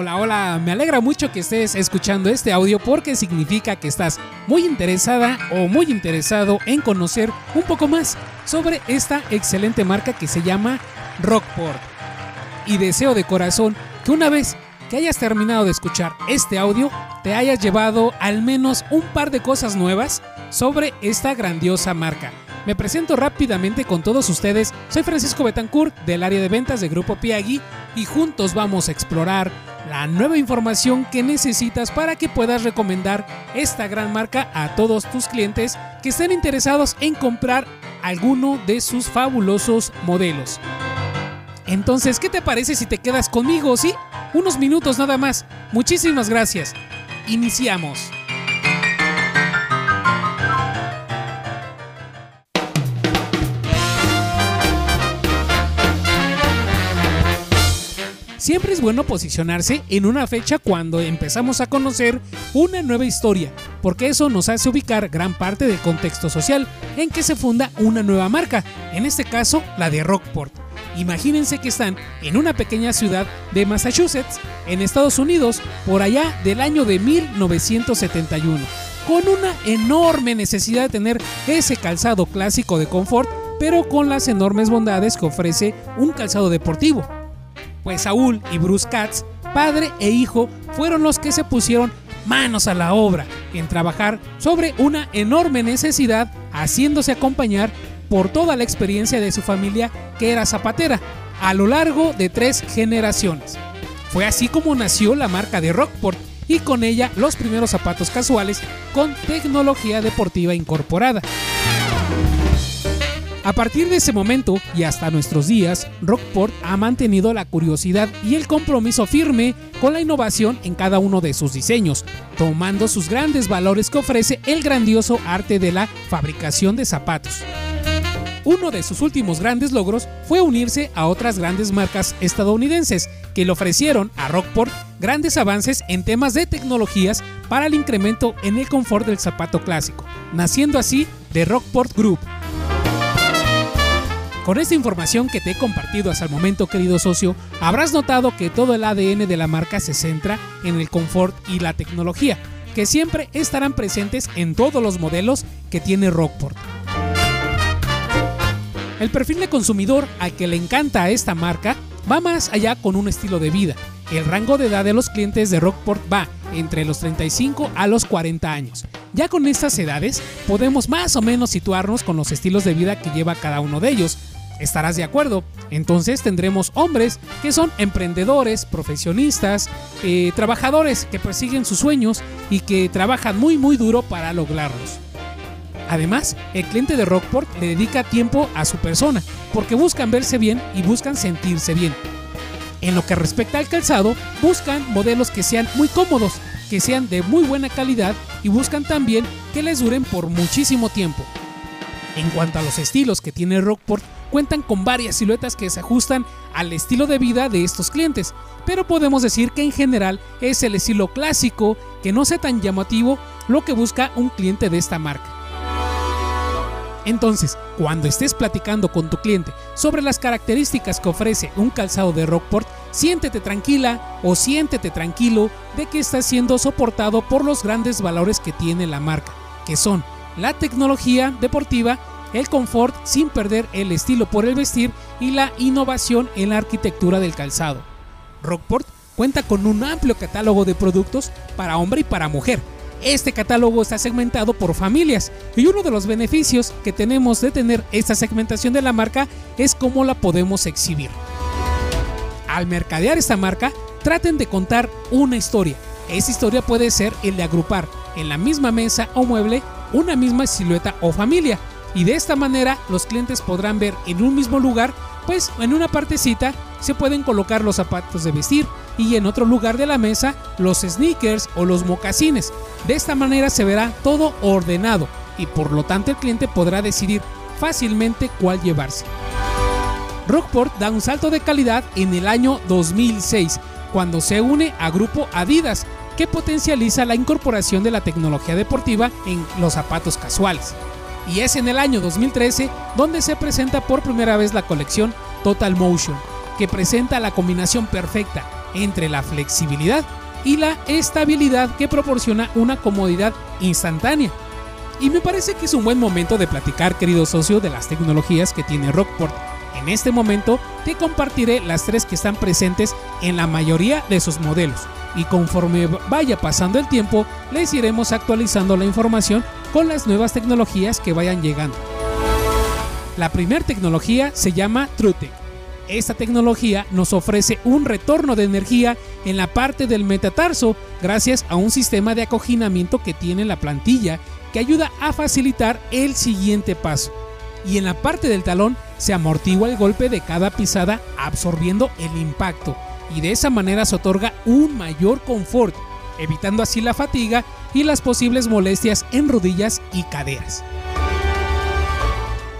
Hola, hola, me alegra mucho que estés escuchando este audio porque significa que estás muy interesada o muy interesado en conocer un poco más sobre esta excelente marca que se llama Rockport. Y deseo de corazón que una vez que hayas terminado de escuchar este audio, te hayas llevado al menos un par de cosas nuevas sobre esta grandiosa marca. Me presento rápidamente con todos ustedes. Soy Francisco Betancourt del área de ventas de Grupo Piagui y juntos vamos a explorar la nueva información que necesitas para que puedas recomendar esta gran marca a todos tus clientes que estén interesados en comprar alguno de sus fabulosos modelos. Entonces, ¿qué te parece si te quedas conmigo? Sí, unos minutos nada más. Muchísimas gracias. Iniciamos. Siempre es bueno posicionarse en una fecha cuando empezamos a conocer una nueva historia, porque eso nos hace ubicar gran parte del contexto social en que se funda una nueva marca, en este caso la de Rockport. Imagínense que están en una pequeña ciudad de Massachusetts, en Estados Unidos, por allá del año de 1971, con una enorme necesidad de tener ese calzado clásico de confort, pero con las enormes bondades que ofrece un calzado deportivo pues Saúl y Bruce Katz, padre e hijo, fueron los que se pusieron manos a la obra en trabajar sobre una enorme necesidad, haciéndose acompañar por toda la experiencia de su familia que era zapatera, a lo largo de tres generaciones. Fue así como nació la marca de Rockport y con ella los primeros zapatos casuales con tecnología deportiva incorporada. A partir de ese momento y hasta nuestros días, Rockport ha mantenido la curiosidad y el compromiso firme con la innovación en cada uno de sus diseños, tomando sus grandes valores que ofrece el grandioso arte de la fabricación de zapatos. Uno de sus últimos grandes logros fue unirse a otras grandes marcas estadounidenses que le ofrecieron a Rockport grandes avances en temas de tecnologías para el incremento en el confort del zapato clásico, naciendo así The Rockport Group, con esta información que te he compartido hasta el momento, querido socio, habrás notado que todo el ADN de la marca se centra en el confort y la tecnología, que siempre estarán presentes en todos los modelos que tiene Rockport. El perfil de consumidor al que le encanta esta marca va más allá con un estilo de vida. El rango de edad de los clientes de Rockport va entre los 35 a los 40 años. Ya con estas edades podemos más o menos situarnos con los estilos de vida que lleva cada uno de ellos, estarás de acuerdo. Entonces tendremos hombres que son emprendedores, profesionistas, eh, trabajadores que persiguen sus sueños y que trabajan muy muy duro para lograrlos. Además, el cliente de Rockport le dedica tiempo a su persona, porque buscan verse bien y buscan sentirse bien. En lo que respecta al calzado, buscan modelos que sean muy cómodos, que sean de muy buena calidad y buscan también que les duren por muchísimo tiempo. En cuanto a los estilos que tiene Rockport, cuentan con varias siluetas que se ajustan al estilo de vida de estos clientes, pero podemos decir que en general es el estilo clásico que no sea tan llamativo lo que busca un cliente de esta marca. Entonces, cuando estés platicando con tu cliente sobre las características que ofrece un calzado de Rockport, siéntete tranquila o siéntete tranquilo de que está siendo soportado por los grandes valores que tiene la marca, que son la tecnología deportiva el confort sin perder el estilo por el vestir y la innovación en la arquitectura del calzado. Rockport cuenta con un amplio catálogo de productos para hombre y para mujer. Este catálogo está segmentado por familias y uno de los beneficios que tenemos de tener esta segmentación de la marca es cómo la podemos exhibir. Al mercadear esta marca, traten de contar una historia. Esa historia puede ser el de agrupar en la misma mesa o mueble una misma silueta o familia y de esta manera los clientes podrán ver en un mismo lugar, pues en una partecita se pueden colocar los zapatos de vestir y en otro lugar de la mesa los sneakers o los mocasines. De esta manera se verá todo ordenado y por lo tanto el cliente podrá decidir fácilmente cuál llevarse. Rockport da un salto de calidad en el año 2006 cuando se une a grupo Adidas que potencializa la incorporación de la tecnología deportiva en los zapatos casuales y es en el año 2013 donde se presenta por primera vez la colección Total Motion, que presenta la combinación perfecta entre la flexibilidad y la estabilidad que proporciona una comodidad instantánea. Y me parece que es un buen momento de platicar, querido socio, de las tecnologías que tiene Rockport. En este momento te compartiré las tres que están presentes en la mayoría de sus modelos y conforme vaya pasando el tiempo les iremos actualizando la información con las nuevas tecnologías que vayan llegando. La primera tecnología se llama TrueTech. Esta tecnología nos ofrece un retorno de energía en la parte del metatarso gracias a un sistema de acoginamiento que tiene la plantilla que ayuda a facilitar el siguiente paso. Y en la parte del talón se amortigua el golpe de cada pisada absorbiendo el impacto y de esa manera se otorga un mayor confort, evitando así la fatiga y las posibles molestias en rodillas y caderas.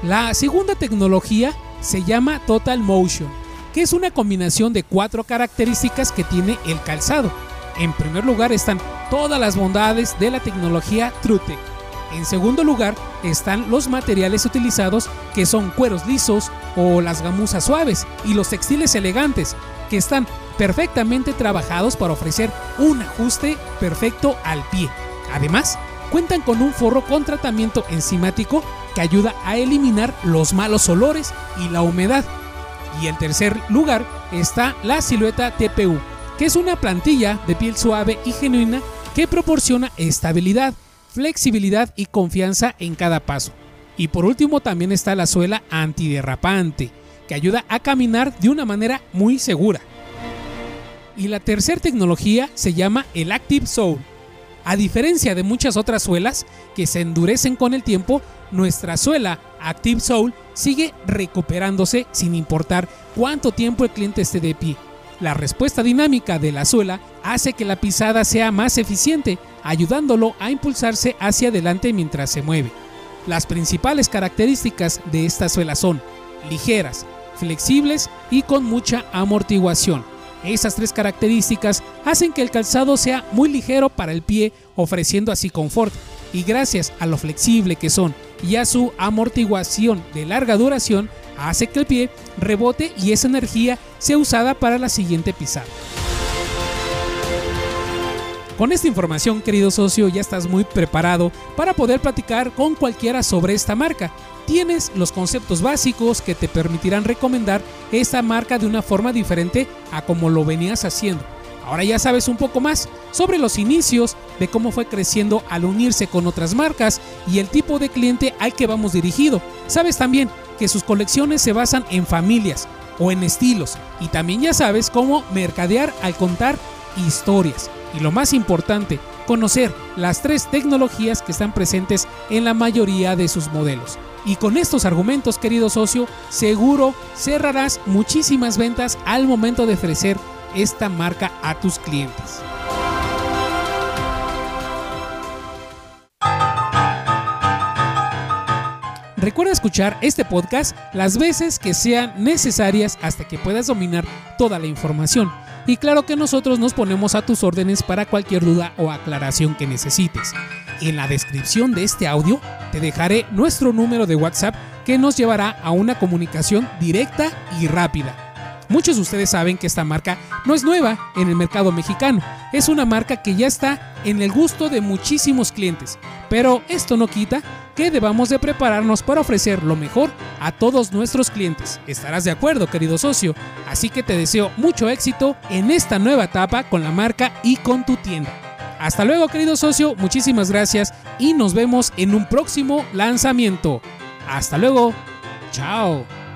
La segunda tecnología se llama Total Motion, que es una combinación de cuatro características que tiene el calzado. En primer lugar están todas las bondades de la tecnología TrueTech. En segundo lugar están los materiales utilizados que son cueros lisos o las gamuzas suaves y los textiles elegantes que están perfectamente trabajados para ofrecer un ajuste perfecto al pie. Además, cuentan con un forro con tratamiento enzimático que ayuda a eliminar los malos olores y la humedad. Y en tercer lugar está la silueta TPU, que es una plantilla de piel suave y genuina que proporciona estabilidad, flexibilidad y confianza en cada paso. Y por último también está la suela antiderrapante, que ayuda a caminar de una manera muy segura. Y la tercera tecnología se llama el Active Soul. A diferencia de muchas otras suelas que se endurecen con el tiempo, nuestra suela Active Soul sigue recuperándose sin importar cuánto tiempo el cliente esté de pie. La respuesta dinámica de la suela hace que la pisada sea más eficiente, ayudándolo a impulsarse hacia adelante mientras se mueve. Las principales características de esta suela son ligeras, flexibles y con mucha amortiguación. Esas tres características hacen que el calzado sea muy ligero para el pie, ofreciendo así confort, y gracias a lo flexible que son y a su amortiguación de larga duración, hace que el pie rebote y esa energía sea usada para la siguiente pisada. Con esta información, querido socio, ya estás muy preparado para poder platicar con cualquiera sobre esta marca tienes los conceptos básicos que te permitirán recomendar esta marca de una forma diferente a como lo venías haciendo. Ahora ya sabes un poco más sobre los inicios, de cómo fue creciendo al unirse con otras marcas y el tipo de cliente al que vamos dirigido. Sabes también que sus colecciones se basan en familias o en estilos y también ya sabes cómo mercadear al contar historias. Y lo más importante, conocer las tres tecnologías que están presentes en la mayoría de sus modelos. Y con estos argumentos, querido socio, seguro cerrarás muchísimas ventas al momento de ofrecer esta marca a tus clientes. Recuerda escuchar este podcast las veces que sean necesarias hasta que puedas dominar toda la información. Y claro que nosotros nos ponemos a tus órdenes para cualquier duda o aclaración que necesites. En la descripción de este audio te dejaré nuestro número de WhatsApp que nos llevará a una comunicación directa y rápida. Muchos de ustedes saben que esta marca no es nueva en el mercado mexicano, es una marca que ya está en el gusto de muchísimos clientes, pero esto no quita que debamos de prepararnos para ofrecer lo mejor a todos nuestros clientes. Estarás de acuerdo, querido socio, así que te deseo mucho éxito en esta nueva etapa con la marca y con tu tienda. Hasta luego querido socio, muchísimas gracias y nos vemos en un próximo lanzamiento. Hasta luego, chao.